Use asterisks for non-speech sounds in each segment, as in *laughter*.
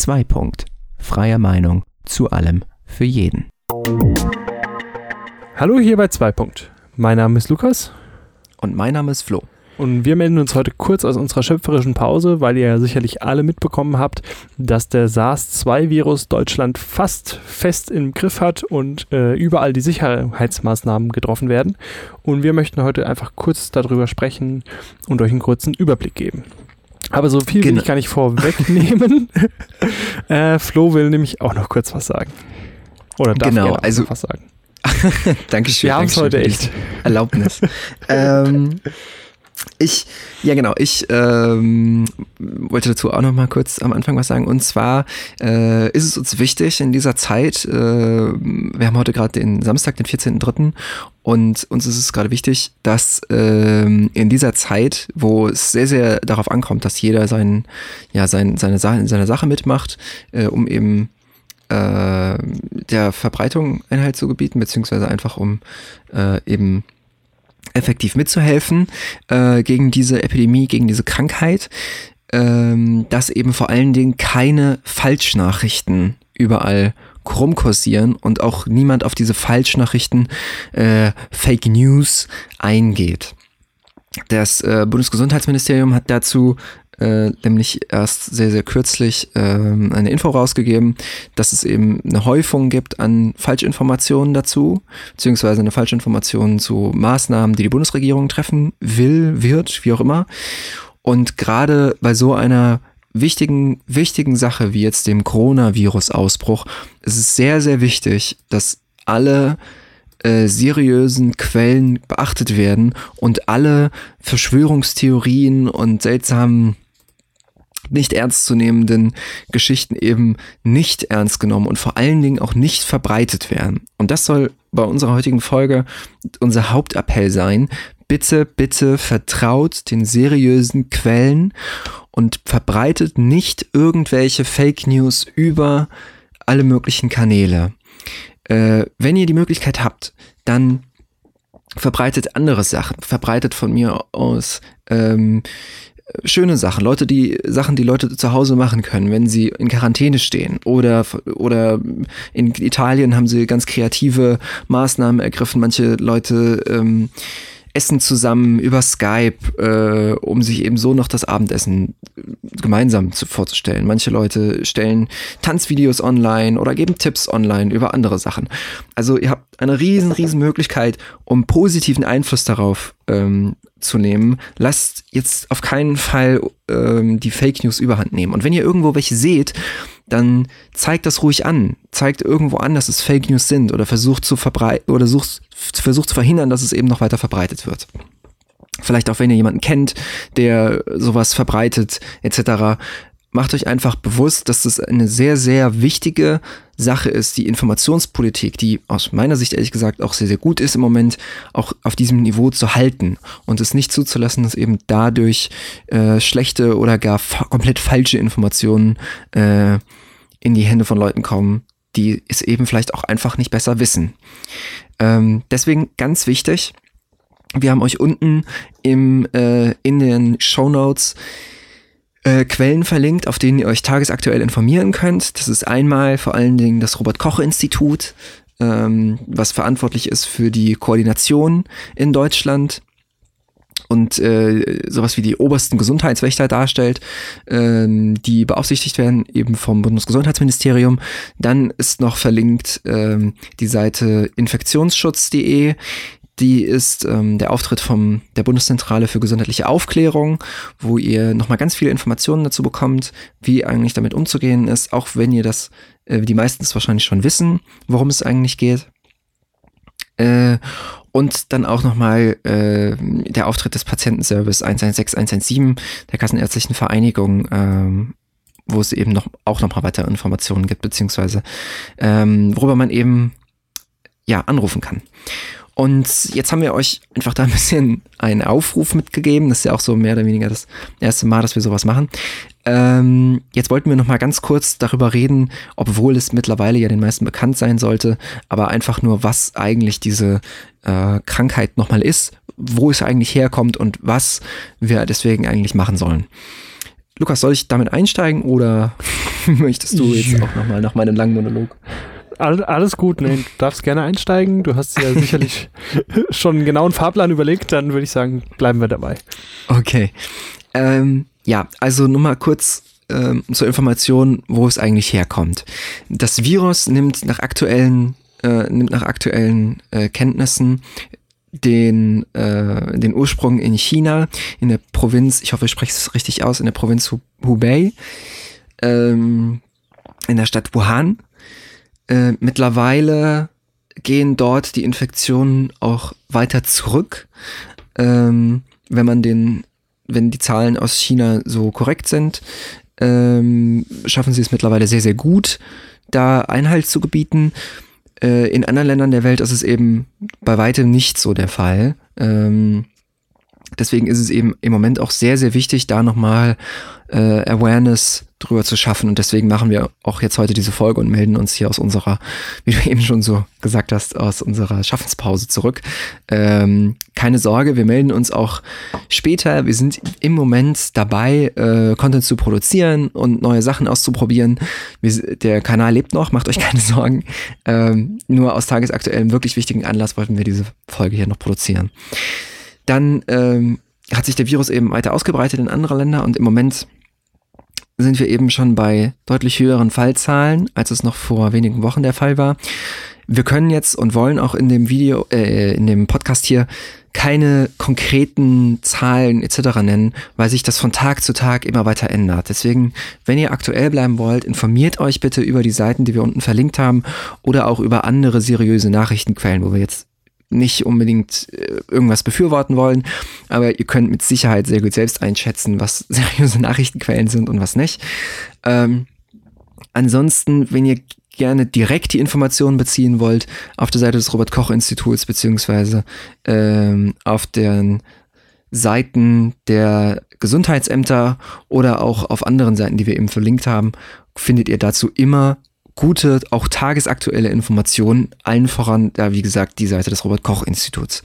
2. Punkt. Freie Meinung zu allem für jeden. Hallo hier bei 2. Punkt. Mein Name ist Lukas. Und mein Name ist Flo. Und wir melden uns heute kurz aus unserer schöpferischen Pause, weil ihr ja sicherlich alle mitbekommen habt, dass der SARS-2-Virus Deutschland fast fest im Griff hat und äh, überall die Sicherheitsmaßnahmen getroffen werden. Und wir möchten heute einfach kurz darüber sprechen und euch einen kurzen Überblick geben. Aber so viel will Genau. ich gar nicht vorwegnehmen. *laughs* äh, Flo will nämlich auch noch kurz was sagen. Oder darf Genau, also- noch was sagen. *laughs* Dankeschön. Wir haben es heute echt. Erlaubnis. *laughs* ähm, ich, ja genau, ich ähm, wollte dazu auch noch mal kurz am Anfang was sagen. Und zwar äh, ist es uns wichtig in dieser Zeit, äh, wir haben heute gerade den Samstag, den 14.03. Und uns ist es gerade wichtig, dass ähm, in dieser Zeit, wo es sehr, sehr darauf ankommt, dass jeder sein, ja, sein, seine, Sache, seine Sache mitmacht, äh, um eben äh, der Verbreitung Einhalt zu gebieten, beziehungsweise einfach um äh, eben effektiv mitzuhelfen äh, gegen diese Epidemie, gegen diese Krankheit, ähm, dass eben vor allen Dingen keine Falschnachrichten überall rumkursieren und auch niemand auf diese Falschnachrichten, äh, Fake News eingeht. Das äh, Bundesgesundheitsministerium hat dazu äh, nämlich erst sehr, sehr kürzlich ähm, eine Info rausgegeben, dass es eben eine Häufung gibt an Falschinformationen dazu, beziehungsweise eine Falschinformation zu Maßnahmen, die die Bundesregierung treffen will, wird, wie auch immer. Und gerade bei so einer wichtigen, wichtigen Sache wie jetzt dem Coronavirus-Ausbruch ist es sehr, sehr wichtig, dass alle äh, seriösen Quellen beachtet werden und alle Verschwörungstheorien und seltsamen nicht ernstzunehmenden Geschichten eben nicht ernst genommen und vor allen Dingen auch nicht verbreitet werden. Und das soll bei unserer heutigen Folge unser Hauptappell sein. Bitte, bitte vertraut den seriösen Quellen und verbreitet nicht irgendwelche Fake News über alle möglichen Kanäle. Äh, wenn ihr die Möglichkeit habt, dann verbreitet andere Sachen, verbreitet von mir aus ähm, schöne Sachen, Leute, die Sachen, die Leute zu Hause machen können, wenn sie in Quarantäne stehen oder oder in Italien haben sie ganz kreative Maßnahmen ergriffen. Manche Leute ähm, essen zusammen über Skype, äh, um sich eben so noch das Abendessen gemeinsam zu, vorzustellen. Manche Leute stellen Tanzvideos online oder geben Tipps online über andere Sachen. Also ihr habt eine riesen, riesen Möglichkeit, um positiven Einfluss darauf ähm, zu nehmen. Lasst jetzt auf keinen Fall ähm, die Fake News überhand nehmen. Und wenn ihr irgendwo welche seht, dann zeigt das ruhig an. Zeigt irgendwo an, dass es Fake News sind oder versucht zu verbreiten oder sucht, versucht zu verhindern, dass es eben noch weiter verbreitet wird. Vielleicht auch, wenn ihr jemanden kennt, der sowas verbreitet, etc. Macht euch einfach bewusst, dass das eine sehr, sehr wichtige Sache ist, die Informationspolitik, die aus meiner Sicht ehrlich gesagt auch sehr, sehr gut ist im Moment, auch auf diesem Niveau zu halten und es nicht zuzulassen, dass eben dadurch äh, schlechte oder gar fa komplett falsche Informationen äh, in die Hände von Leuten kommen, die es eben vielleicht auch einfach nicht besser wissen. Ähm, deswegen ganz wichtig, wir haben euch unten im, äh, in den Show Notes äh, Quellen verlinkt, auf denen ihr euch tagesaktuell informieren könnt. Das ist einmal vor allen Dingen das Robert-Koch-Institut, ähm, was verantwortlich ist für die Koordination in Deutschland und äh, sowas wie die obersten Gesundheitswächter darstellt, ähm, die beaufsichtigt werden eben vom Bundesgesundheitsministerium. Dann ist noch verlinkt ähm, die Seite infektionsschutz.de. Die ist ähm, der Auftritt vom der Bundeszentrale für gesundheitliche Aufklärung, wo ihr nochmal ganz viele Informationen dazu bekommt, wie eigentlich damit umzugehen ist, auch wenn ihr das, äh, die meisten es wahrscheinlich schon wissen, worum es eigentlich geht. Äh, und dann auch nochmal äh, der Auftritt des Patientenservice 116, 117 der Kassenärztlichen Vereinigung, ähm, wo es eben noch auch nochmal weitere Informationen gibt, beziehungsweise ähm, worüber man eben ja anrufen kann. Und jetzt haben wir euch einfach da ein bisschen einen Aufruf mitgegeben. Das ist ja auch so mehr oder weniger das erste Mal, dass wir sowas machen. Ähm, jetzt wollten wir noch mal ganz kurz darüber reden, obwohl es mittlerweile ja den meisten bekannt sein sollte, aber einfach nur, was eigentlich diese äh, Krankheit noch mal ist, wo es eigentlich herkommt und was wir deswegen eigentlich machen sollen. Lukas, soll ich damit einsteigen oder *laughs* möchtest du jetzt auch nochmal nach meinem langen Monolog? Alles gut, nee, du darfst gerne einsteigen. Du hast ja sicherlich *laughs* schon einen genauen Fahrplan überlegt, dann würde ich sagen, bleiben wir dabei. Okay. Ähm, ja, also nur mal kurz ähm, zur Information, wo es eigentlich herkommt. Das Virus nimmt nach aktuellen, äh, nimmt nach aktuellen äh, Kenntnissen den, äh, den Ursprung in China, in der Provinz, ich hoffe, ich spreche es richtig aus, in der Provinz Hubei, ähm, in der Stadt Wuhan. Äh, mittlerweile gehen dort die Infektionen auch weiter zurück. Ähm, wenn man den, wenn die Zahlen aus China so korrekt sind, ähm, schaffen sie es mittlerweile sehr, sehr gut, da Einhalt zu gebieten. Äh, in anderen Ländern der Welt ist es eben bei weitem nicht so der Fall. Ähm, deswegen ist es eben im Moment auch sehr, sehr wichtig, da nochmal äh, Awareness drüber zu schaffen. Und deswegen machen wir auch jetzt heute diese Folge und melden uns hier aus unserer, *laughs* wie du eben schon so gesagt hast, aus unserer Schaffenspause zurück. Ähm, keine Sorge, wir melden uns auch später. Wir sind im Moment dabei, äh, Content zu produzieren und neue Sachen auszuprobieren. Wir, der Kanal lebt noch, macht euch *laughs* keine Sorgen. Ähm, nur aus tagesaktuellem wirklich wichtigen Anlass wollten wir diese Folge hier noch produzieren. Dann ähm, hat sich der Virus eben weiter ausgebreitet in andere Länder und im Moment sind wir eben schon bei deutlich höheren Fallzahlen, als es noch vor wenigen Wochen der Fall war. Wir können jetzt und wollen auch in dem Video, äh, in dem Podcast hier keine konkreten Zahlen etc. nennen, weil sich das von Tag zu Tag immer weiter ändert. Deswegen, wenn ihr aktuell bleiben wollt, informiert euch bitte über die Seiten, die wir unten verlinkt haben oder auch über andere seriöse Nachrichtenquellen, wo wir jetzt nicht unbedingt äh, irgendwas befürworten wollen, aber ihr könnt mit Sicherheit sehr gut selbst einschätzen, was *laughs* seriöse Nachrichtenquellen sind und was nicht. Ähm, ansonsten, wenn ihr gerne direkt die Informationen beziehen wollt, auf der Seite des Robert Koch Instituts beziehungsweise ähm, auf den Seiten der Gesundheitsämter oder auch auf anderen Seiten, die wir eben verlinkt haben, findet ihr dazu immer gute, auch tagesaktuelle Informationen, allen voran, da wie gesagt, die Seite des Robert-Koch-Instituts.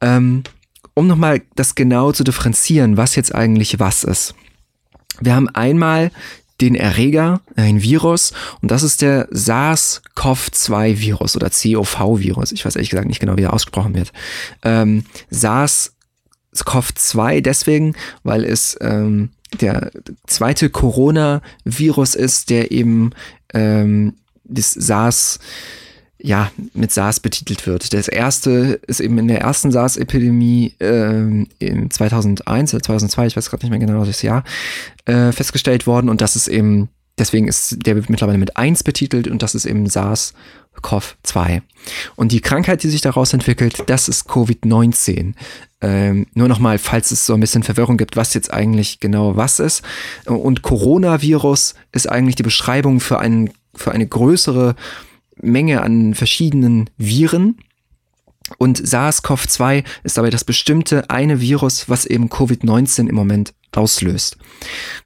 Ähm, um nochmal das genau zu differenzieren, was jetzt eigentlich was ist. Wir haben einmal den Erreger, ein Virus, und das ist der SARS-CoV-2-Virus oder COV-Virus. Ich weiß ehrlich gesagt nicht genau, wie er ausgesprochen wird. Ähm, SARS-CoV-2 deswegen, weil es ähm, der zweite Corona-Virus ist, der eben ähm, das SARS ja, mit SARS betitelt wird. Das erste ist eben in der ersten SARS-Epidemie ähm, in 2001 oder 2002, ich weiß gerade nicht mehr genau das Jahr, äh, festgestellt worden und das ist eben, deswegen ist der mittlerweile mit 1 betitelt und das ist eben SARS-CoV-2. Und die Krankheit, die sich daraus entwickelt, das ist Covid-19. Ähm, nur nochmal, falls es so ein bisschen Verwirrung gibt, was jetzt eigentlich genau was ist. Und Coronavirus ist eigentlich die Beschreibung für, einen, für eine größere Menge an verschiedenen Viren. Und SARS-CoV-2 ist dabei das bestimmte eine Virus, was eben Covid-19 im Moment auslöst.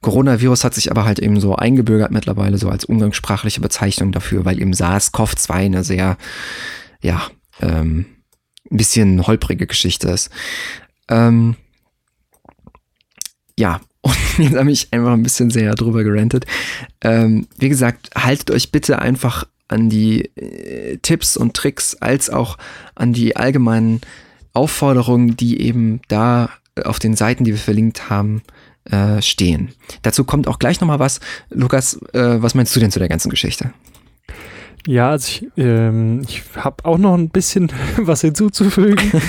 Coronavirus hat sich aber halt eben so eingebürgert mittlerweile so als umgangssprachliche Bezeichnung dafür, weil eben SARS-CoV-2 eine sehr, ja, ähm, ein bisschen holprige Geschichte ist. Ähm, ja, *laughs* und jetzt habe ich einfach ein bisschen sehr drüber gerantet. Ähm, wie gesagt, haltet euch bitte einfach an die äh, Tipps und Tricks als auch an die allgemeinen Aufforderungen, die eben da auf den Seiten, die wir verlinkt haben, äh, stehen. Dazu kommt auch gleich nochmal was. Lukas, äh, was meinst du denn zu der ganzen Geschichte? Ja, also ich, ähm, ich habe auch noch ein bisschen *laughs* was hinzuzufügen. *laughs*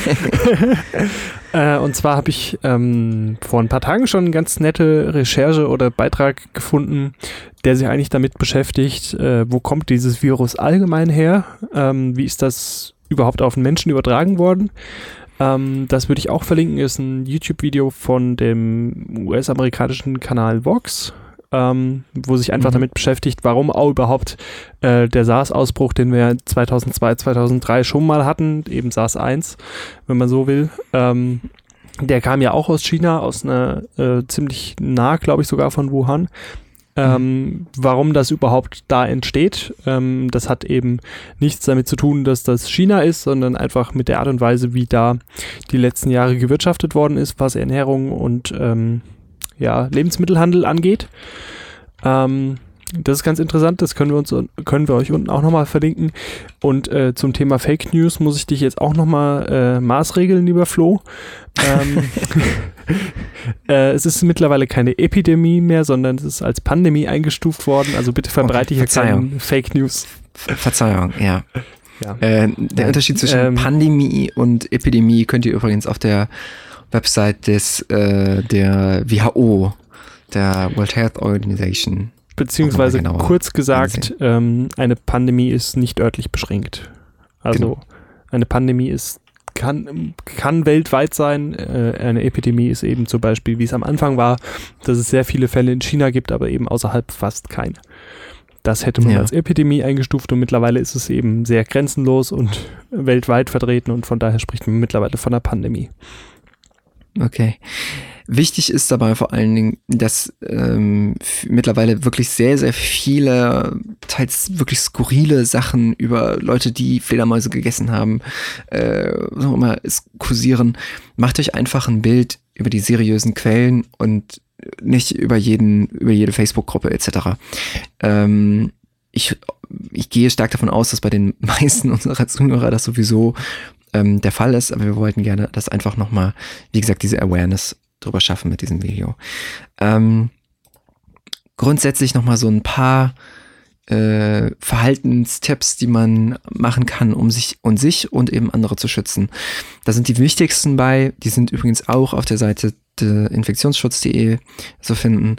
*laughs* äh, und zwar habe ich ähm, vor ein paar Tagen schon eine ganz nette Recherche oder Beitrag gefunden, der sich eigentlich damit beschäftigt, äh, wo kommt dieses Virus allgemein her? Ähm, wie ist das überhaupt auf den Menschen übertragen worden? Ähm, das würde ich auch verlinken, ist ein YouTube-Video von dem US-amerikanischen Kanal Vox ähm, wo sich einfach mhm. damit beschäftigt, warum auch überhaupt äh, der SARS-Ausbruch, den wir 2002, 2003 schon mal hatten, eben SARS 1, wenn man so will, ähm, der kam ja auch aus China, aus einer äh, ziemlich nah, glaube ich, sogar von Wuhan. Ähm, warum das überhaupt da entsteht. Ähm, das hat eben nichts damit zu tun, dass das China ist, sondern einfach mit der Art und Weise, wie da die letzten Jahre gewirtschaftet worden ist, was Ernährung und ähm, ja, Lebensmittelhandel angeht. Ähm, das ist ganz interessant, das können wir uns können wir euch unten auch nochmal verlinken. Und äh, zum Thema Fake News muss ich dich jetzt auch nochmal äh, maßregeln, lieber Flo. Ähm, *laughs* äh, es ist mittlerweile keine Epidemie mehr, sondern es ist als Pandemie eingestuft worden. Also bitte verbreite okay, hier keine Fake News. Verzeihung, ja. ja. Äh, der Unterschied zwischen ähm, Pandemie und Epidemie könnt ihr übrigens auf der Website des äh, der WHO, der World Health Organization Beziehungsweise kurz gesagt, ähm, eine Pandemie ist nicht örtlich beschränkt. Also genau. eine Pandemie ist kann, kann weltweit sein. Äh, eine Epidemie ist eben zum Beispiel, wie es am Anfang war, dass es sehr viele Fälle in China gibt, aber eben außerhalb fast keine. Das hätte man ja. als Epidemie eingestuft und mittlerweile ist es eben sehr grenzenlos und weltweit vertreten und von daher spricht man mittlerweile von einer Pandemie. Okay. Wichtig ist dabei vor allen Dingen, dass ähm, mittlerweile wirklich sehr, sehr viele, teils wirklich skurrile Sachen über Leute, die Fledermäuse gegessen haben, äh, was auch immer, es kursieren. Macht euch einfach ein Bild über die seriösen Quellen und nicht über jeden, über jede Facebook-Gruppe etc. Ähm, ich, ich gehe stark davon aus, dass bei den *laughs* meisten unserer Zuhörer das sowieso ähm, der Fall ist, aber wir wollten gerne das einfach nochmal, wie gesagt, diese Awareness drüber schaffen mit diesem Video. Ähm, grundsätzlich nochmal so ein paar äh, Verhaltenstipps, die man machen kann, um sich und sich und eben andere zu schützen. Da sind die wichtigsten bei, die sind übrigens auch auf der Seite infektionsschutz.de zu finden.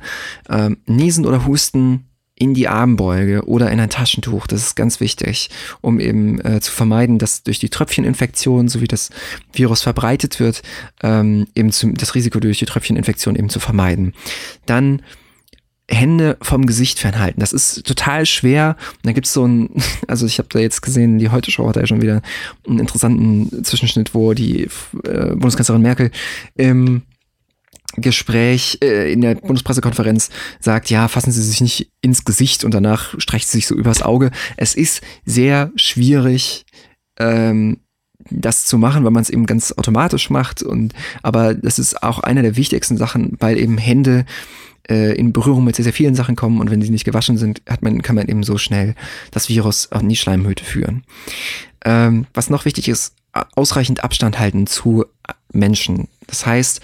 Ähm, Niesen oder Husten in die Armbeuge oder in ein Taschentuch. Das ist ganz wichtig, um eben äh, zu vermeiden, dass durch die Tröpfcheninfektion, so wie das Virus verbreitet wird, ähm, eben zu, das Risiko durch die Tröpfcheninfektion eben zu vermeiden. Dann Hände vom Gesicht fernhalten. Das ist total schwer. Und da gibt's so ein, *laughs* also ich habe da jetzt gesehen, die Heute Show hat ja schon wieder einen interessanten Zwischenschnitt, wo die äh, Bundeskanzlerin Merkel im Gespräch äh, in der Bundespressekonferenz sagt, ja, fassen Sie sich nicht ins Gesicht und danach streicht sie sich so übers Auge. Es ist sehr schwierig, ähm, das zu machen, weil man es eben ganz automatisch macht. Und aber das ist auch einer der wichtigsten Sachen, weil eben Hände äh, in Berührung mit sehr, sehr vielen Sachen kommen und wenn sie nicht gewaschen sind, hat man, kann man eben so schnell das Virus auch in die Schleimhüte führen. Ähm, was noch wichtig ist, ausreichend Abstand halten zu Menschen. Das heißt,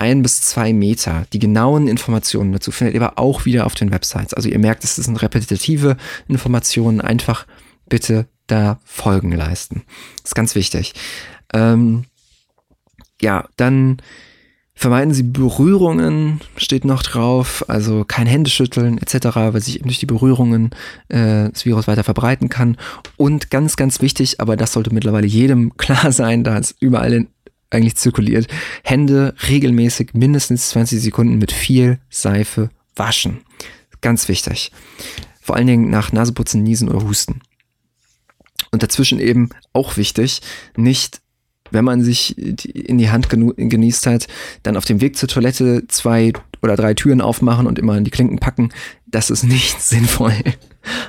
ein bis zwei Meter. Die genauen Informationen dazu findet ihr aber auch wieder auf den Websites. Also ihr merkt, es sind repetitive Informationen. Einfach bitte da Folgen leisten. Das ist ganz wichtig. Ähm, ja, dann vermeiden Sie Berührungen, steht noch drauf, also kein Händeschütteln etc., weil sich eben durch die Berührungen äh, das Virus weiter verbreiten kann. Und ganz, ganz wichtig, aber das sollte mittlerweile jedem *laughs* klar sein, da es überall in eigentlich zirkuliert. Hände regelmäßig mindestens 20 Sekunden mit viel Seife waschen. Ganz wichtig. Vor allen Dingen nach Naseputzen, Niesen oder Husten. Und dazwischen eben auch wichtig, nicht, wenn man sich in die Hand genießt hat, dann auf dem Weg zur Toilette zwei oder drei Türen aufmachen und immer in die Klinken packen. Das ist nicht *laughs* sinnvoll.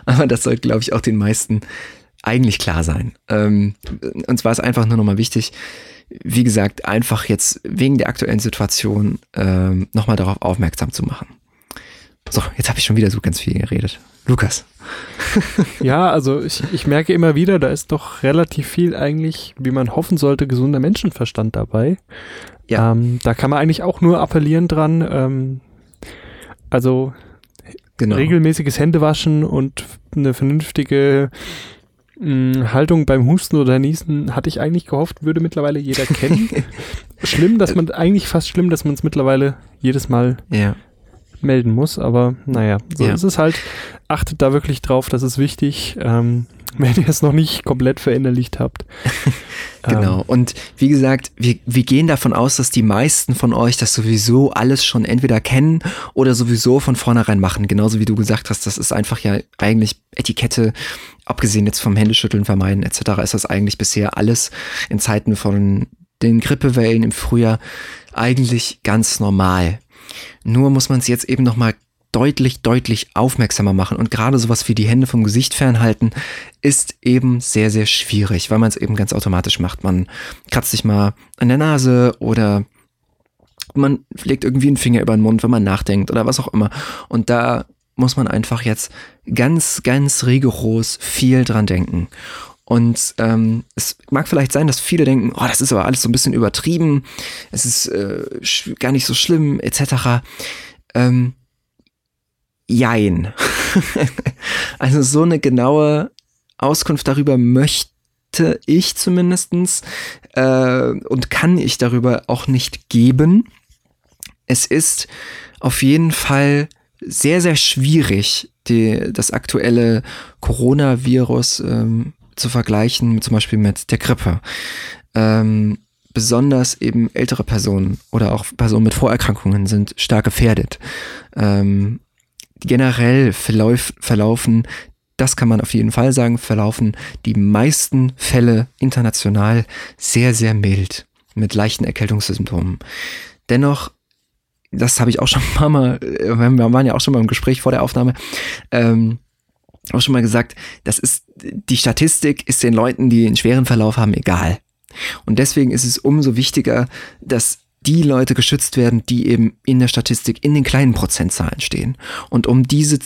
Aber das sollte, glaube ich, auch den meisten eigentlich klar sein. Ähm, und zwar ist einfach nur nochmal wichtig, wie gesagt, einfach jetzt wegen der aktuellen Situation ähm, nochmal darauf aufmerksam zu machen. So, jetzt habe ich schon wieder so ganz viel geredet. Lukas. *laughs* ja, also ich, ich merke immer wieder, da ist doch relativ viel eigentlich, wie man hoffen sollte, gesunder Menschenverstand dabei. Ja. Ähm, da kann man eigentlich auch nur appellieren dran. Ähm, also genau. regelmäßiges Händewaschen und eine vernünftige Haltung beim Husten oder Niesen hatte ich eigentlich gehofft, würde mittlerweile jeder kennen. *laughs* schlimm, dass man, eigentlich fast schlimm, dass man es mittlerweile jedes Mal ja. melden muss, aber naja, so ja. ist es halt. Achtet da wirklich drauf, das ist wichtig. Ähm, *laughs* wenn ihr es noch nicht komplett verinnerlicht habt. *laughs* genau. Ähm. Und wie gesagt, wir, wir gehen davon aus, dass die meisten von euch das sowieso alles schon entweder kennen oder sowieso von vornherein machen. Genauso wie du gesagt hast, das ist einfach ja eigentlich Etikette, abgesehen jetzt vom Händeschütteln vermeiden etc., ist das eigentlich bisher alles in Zeiten von den Grippewellen im Frühjahr eigentlich ganz normal. Nur muss man es jetzt eben nochmal deutlich, deutlich aufmerksamer machen. Und gerade sowas wie die Hände vom Gesicht fernhalten ist eben sehr, sehr schwierig, weil man es eben ganz automatisch macht. Man kratzt sich mal an der Nase oder man legt irgendwie einen Finger über den Mund, wenn man nachdenkt oder was auch immer. Und da muss man einfach jetzt ganz, ganz rigoros viel dran denken. Und ähm, es mag vielleicht sein, dass viele denken, oh, das ist aber alles so ein bisschen übertrieben, es ist äh, gar nicht so schlimm, etc. Ähm, jein. *laughs* also so eine genaue Auskunft darüber möchte ich zumindestens äh, und kann ich darüber auch nicht geben. Es ist auf jeden Fall sehr, sehr schwierig, die, das aktuelle Coronavirus ähm, zu vergleichen, zum Beispiel mit der Grippe. Ähm, besonders eben ältere Personen oder auch Personen mit Vorerkrankungen sind stark gefährdet. Ähm, generell verlauf, verlaufen, das kann man auf jeden Fall sagen, verlaufen die meisten Fälle international sehr, sehr mild mit leichten Erkältungssymptomen. Dennoch das habe ich auch schon *laughs* ein paar Mal, äh, wir waren ja auch schon mal im Gespräch vor der Aufnahme, ähm, auch schon mal gesagt, das ist, die Statistik ist den Leuten, die einen schweren Verlauf haben, egal. Und deswegen ist es umso wichtiger, dass die Leute geschützt werden, die eben in der Statistik in den kleinen Prozentzahlen stehen. Und um diese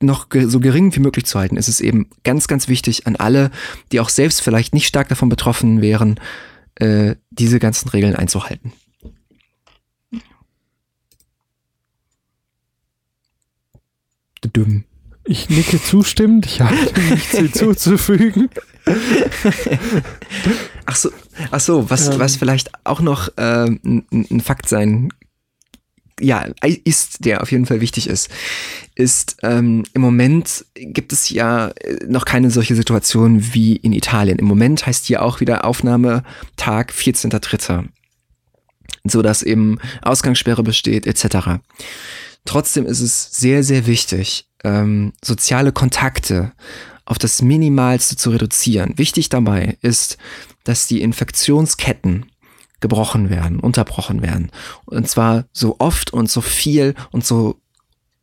noch so gering wie möglich zu halten, ist es eben ganz, ganz wichtig an alle, die auch selbst vielleicht nicht stark davon betroffen wären, äh, diese ganzen Regeln einzuhalten. Dumm. Ich nicke zustimmend, ich habe *laughs* nichts *laughs* hinzuzufügen. ach so, ach so was, ähm. was vielleicht auch noch äh, ein, ein Fakt sein ja, ist, der auf jeden Fall wichtig ist, ist, ähm, im Moment gibt es ja äh, noch keine solche Situation wie in Italien. Im Moment heißt hier auch wieder Aufnahmetag 14.3. So dass eben Ausgangssperre besteht, etc. Trotzdem ist es sehr, sehr wichtig, ähm, soziale Kontakte auf das Minimalste zu reduzieren. Wichtig dabei ist, dass die Infektionsketten gebrochen werden, unterbrochen werden. Und zwar so oft und so viel und so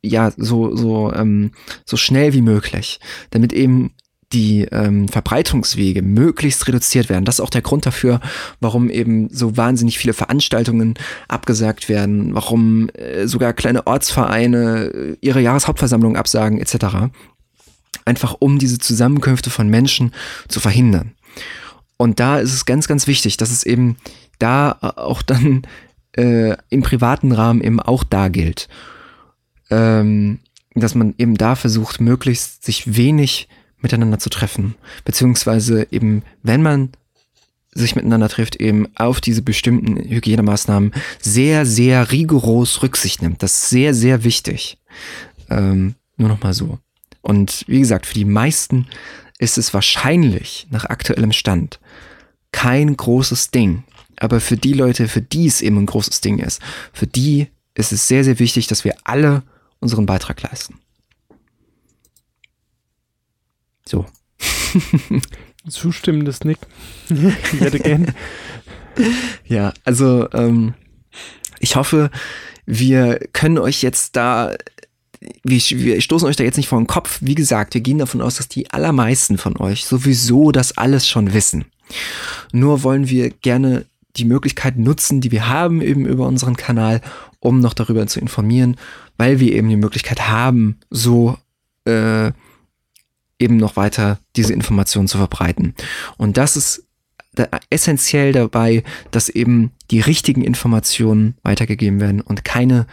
ja so so ähm, so schnell wie möglich, damit eben die ähm, Verbreitungswege möglichst reduziert werden. Das ist auch der Grund dafür, warum eben so wahnsinnig viele Veranstaltungen abgesagt werden, warum äh, sogar kleine Ortsvereine äh, ihre Jahreshauptversammlung absagen etc. Einfach um diese Zusammenkünfte von Menschen zu verhindern. Und da ist es ganz, ganz wichtig, dass es eben da auch dann äh, im privaten Rahmen eben auch da gilt. Ähm, dass man eben da versucht, möglichst sich wenig miteinander zu treffen. Beziehungsweise eben, wenn man sich miteinander trifft, eben auf diese bestimmten Hygienemaßnahmen sehr, sehr rigoros Rücksicht nimmt. Das ist sehr, sehr wichtig. Ähm, nur noch mal so. Und wie gesagt, für die meisten ist es wahrscheinlich nach aktuellem Stand kein großes Ding. Aber für die Leute, für die es eben ein großes Ding ist, für die ist es sehr, sehr wichtig, dass wir alle unseren Beitrag leisten. So. *laughs* Zustimmendes Nick. *laughs* Yet again. *laughs* Ja, also ähm, ich hoffe, wir können euch jetzt da, wir, wir stoßen euch da jetzt nicht vor den Kopf. Wie gesagt, wir gehen davon aus, dass die allermeisten von euch sowieso das alles schon wissen. Nur wollen wir gerne die Möglichkeit nutzen, die wir haben eben über unseren Kanal, um noch darüber zu informieren, weil wir eben die Möglichkeit haben, so äh, eben noch weiter diese Informationen zu verbreiten. Und das ist essentiell dabei, dass eben die richtigen Informationen weitergegeben werden und keine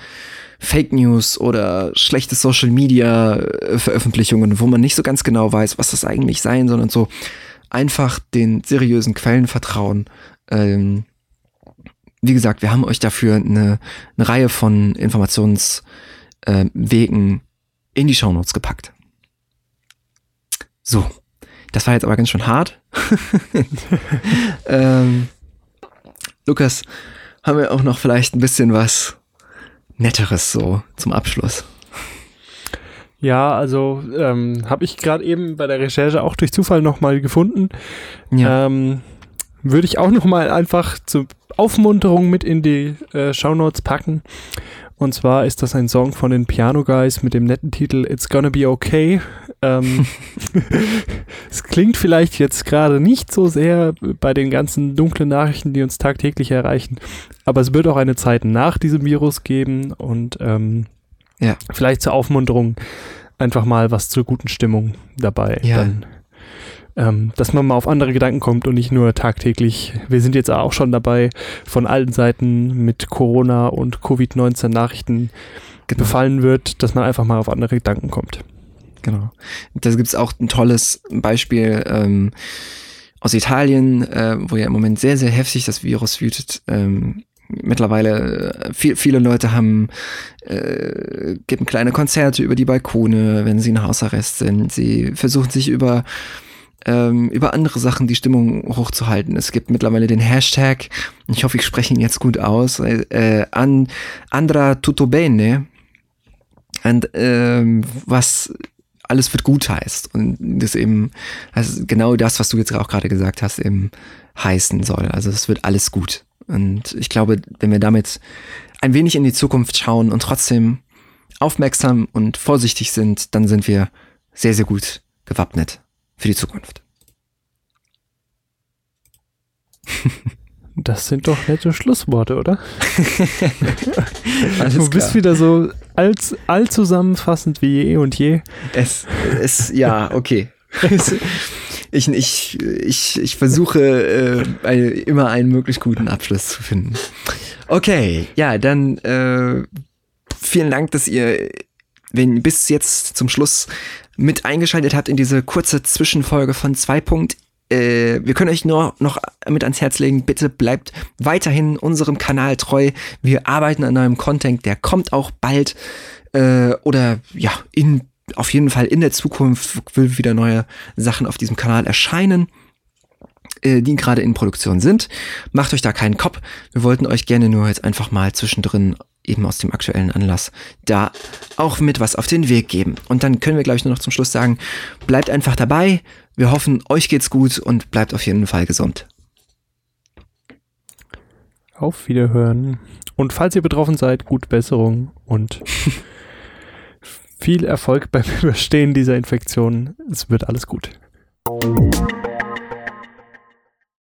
Fake News oder schlechte Social Media äh, Veröffentlichungen, wo man nicht so ganz genau weiß, was das eigentlich sein soll und so. Einfach den seriösen Quellen vertrauen. Ähm, wie gesagt, wir haben euch dafür eine, eine Reihe von Informationswegen äh, in die Shownotes gepackt. So, das war jetzt aber ganz schön hart. *laughs* ähm, Lukas, haben wir auch noch vielleicht ein bisschen was Netteres so zum Abschluss? Ja, also ähm, habe ich gerade eben bei der Recherche auch durch Zufall nochmal gefunden. Ja. Ähm, Würde ich auch nochmal einfach zur Aufmunterung mit in die äh, Shownotes packen. Und zwar ist das ein Song von den Piano Guys mit dem netten Titel It's Gonna Be Okay. Ähm, *laughs* es klingt vielleicht jetzt gerade nicht so sehr bei den ganzen dunklen Nachrichten, die uns tagtäglich erreichen, aber es wird auch eine Zeit nach diesem Virus geben und ähm, Ja. Vielleicht zur Aufmunterung einfach mal was zur guten Stimmung dabei. Ja. Dann, ähm, dass man mal auf andere Gedanken kommt und nicht nur tagtäglich. Wir sind jetzt auch schon dabei, von allen Seiten mit Corona und Covid-19 Nachrichten Genau. befallen wird, dass man einfach mal auf andere Gedanken kommt. Genau. Da gibt es auch ein tolles Beispiel ähm, aus Italien, äh, wo ja im Moment sehr, sehr heftig das Virus wütet. Ähm, mittlerweile äh, viel, viele Leute haben äh, geben kleine Konzerte über die Balkone, wenn sie in Hausarrest sind. Sie versuchen sich über ähm, über andere Sachen die Stimmung hochzuhalten. Es gibt mittlerweile den Hashtag, ich hoffe, ich spreche ihn jetzt gut aus, äh, an Andra Tutto Bene. Und ähm, was alles wird gut heißt und das eben also genau das, was du jetzt auch gerade gesagt hast, eben heißen soll. Also es wird alles gut. Und ich glaube, wenn wir damit ein wenig in die Zukunft schauen und trotzdem aufmerksam und vorsichtig sind, dann sind wir sehr, sehr gut gewappnet für die Zukunft. Das sind doch nette Schlussworte, oder? *laughs* Du bist klar. wieder so all, allzusammenfassend wie je und je. Es, es, ja, okay. *laughs* Ich, ich, ich, ich versuche äh, ein- immer einen möglichst guten Abschluss zu finden. Okay, ja, dann äh, vielen Dank, dass ihr wenn bis jetzt zum Schluss mit eingeschaltet habt in diese kurze Zwischenfolge von zwei Punkt. Äh, wir können euch nur noch mit ans Herz legen, bitte bleibt weiterhin unserem Kanal treu. Wir arbeiten an neuem Content, der kommt auch bald äh, oder ja, in, auf jeden Fall in der Zukunft will wieder neue Sachen auf diesem Kanal erscheinen äh, die gerade in Produktion sind. Macht euch da keinen Kopf. Wir wollten euch gerne nur jetzt einfach mal zwischendrin eben aus dem aktuellen Anlass da auch mit was auf den Weg geben. Und dann können wir, glaube ich, nur noch zum Schluss sagen, bleibt einfach dabei. Wir hoffen, euch geht's gut und bleibt auf jeden Fall gesund. Auf Wiederhören. Und falls ihr betroffen seid, gute Besserung und *laughs* viel Erfolg beim *laughs* Überstehen dieser Infektion. Es wird alles gut.